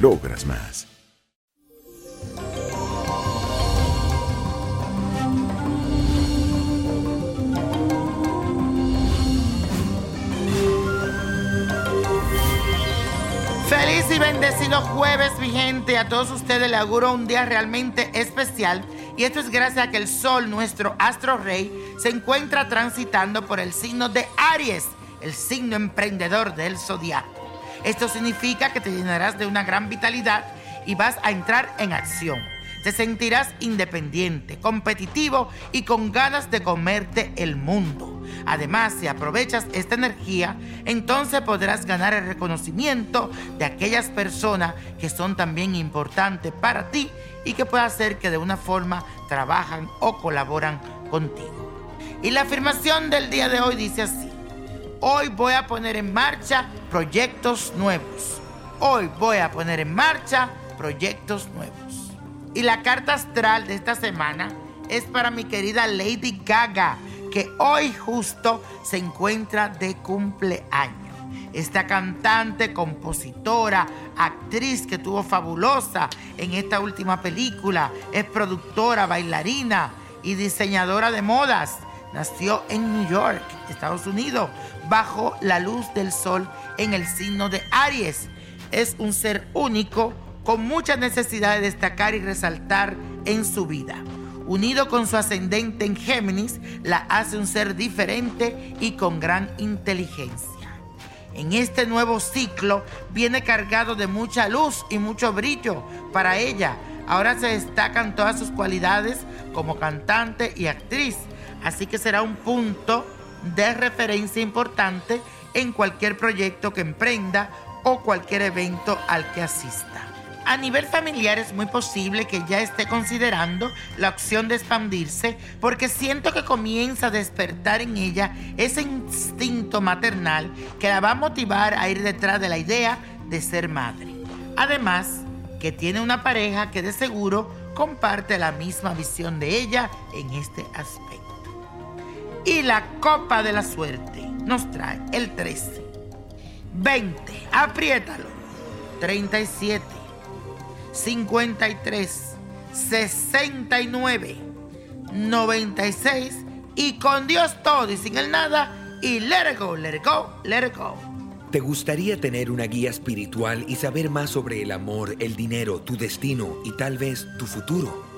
logras más. Feliz y bendecido jueves, mi gente. A todos ustedes les auguro un día realmente especial. Y esto es gracias a que el Sol, nuestro astro rey, se encuentra transitando por el signo de Aries, el signo emprendedor del zodiaco. Esto significa que te llenarás de una gran vitalidad y vas a entrar en acción. Te sentirás independiente, competitivo y con ganas de comerte el mundo. Además, si aprovechas esta energía, entonces podrás ganar el reconocimiento de aquellas personas que son también importantes para ti y que puede hacer que de una forma trabajan o colaboran contigo. Y la afirmación del día de hoy dice así. Hoy voy a poner en marcha proyectos nuevos. Hoy voy a poner en marcha proyectos nuevos. Y la carta astral de esta semana es para mi querida Lady Gaga, que hoy justo se encuentra de cumpleaños. Esta cantante, compositora, actriz que tuvo fabulosa en esta última película, es productora, bailarina y diseñadora de modas. Nació en New York, Estados Unidos, bajo la luz del sol en el signo de Aries. Es un ser único con mucha necesidad de destacar y resaltar en su vida. Unido con su ascendente en Géminis, la hace un ser diferente y con gran inteligencia. En este nuevo ciclo viene cargado de mucha luz y mucho brillo para ella. Ahora se destacan todas sus cualidades como cantante y actriz, así que será un punto de referencia importante en cualquier proyecto que emprenda o cualquier evento al que asista. A nivel familiar es muy posible que ya esté considerando la opción de expandirse porque siento que comienza a despertar en ella ese instinto maternal que la va a motivar a ir detrás de la idea de ser madre. Además, que tiene una pareja que de seguro comparte la misma visión de ella en este aspecto. Y la copa de la suerte nos trae el 13, 20, apriétalo, 37. 53 69 96 y con Dios todo y sin el nada y let it go, let it go, let it go. ¿Te gustaría tener una guía espiritual y saber más sobre el amor, el dinero, tu destino y tal vez tu futuro?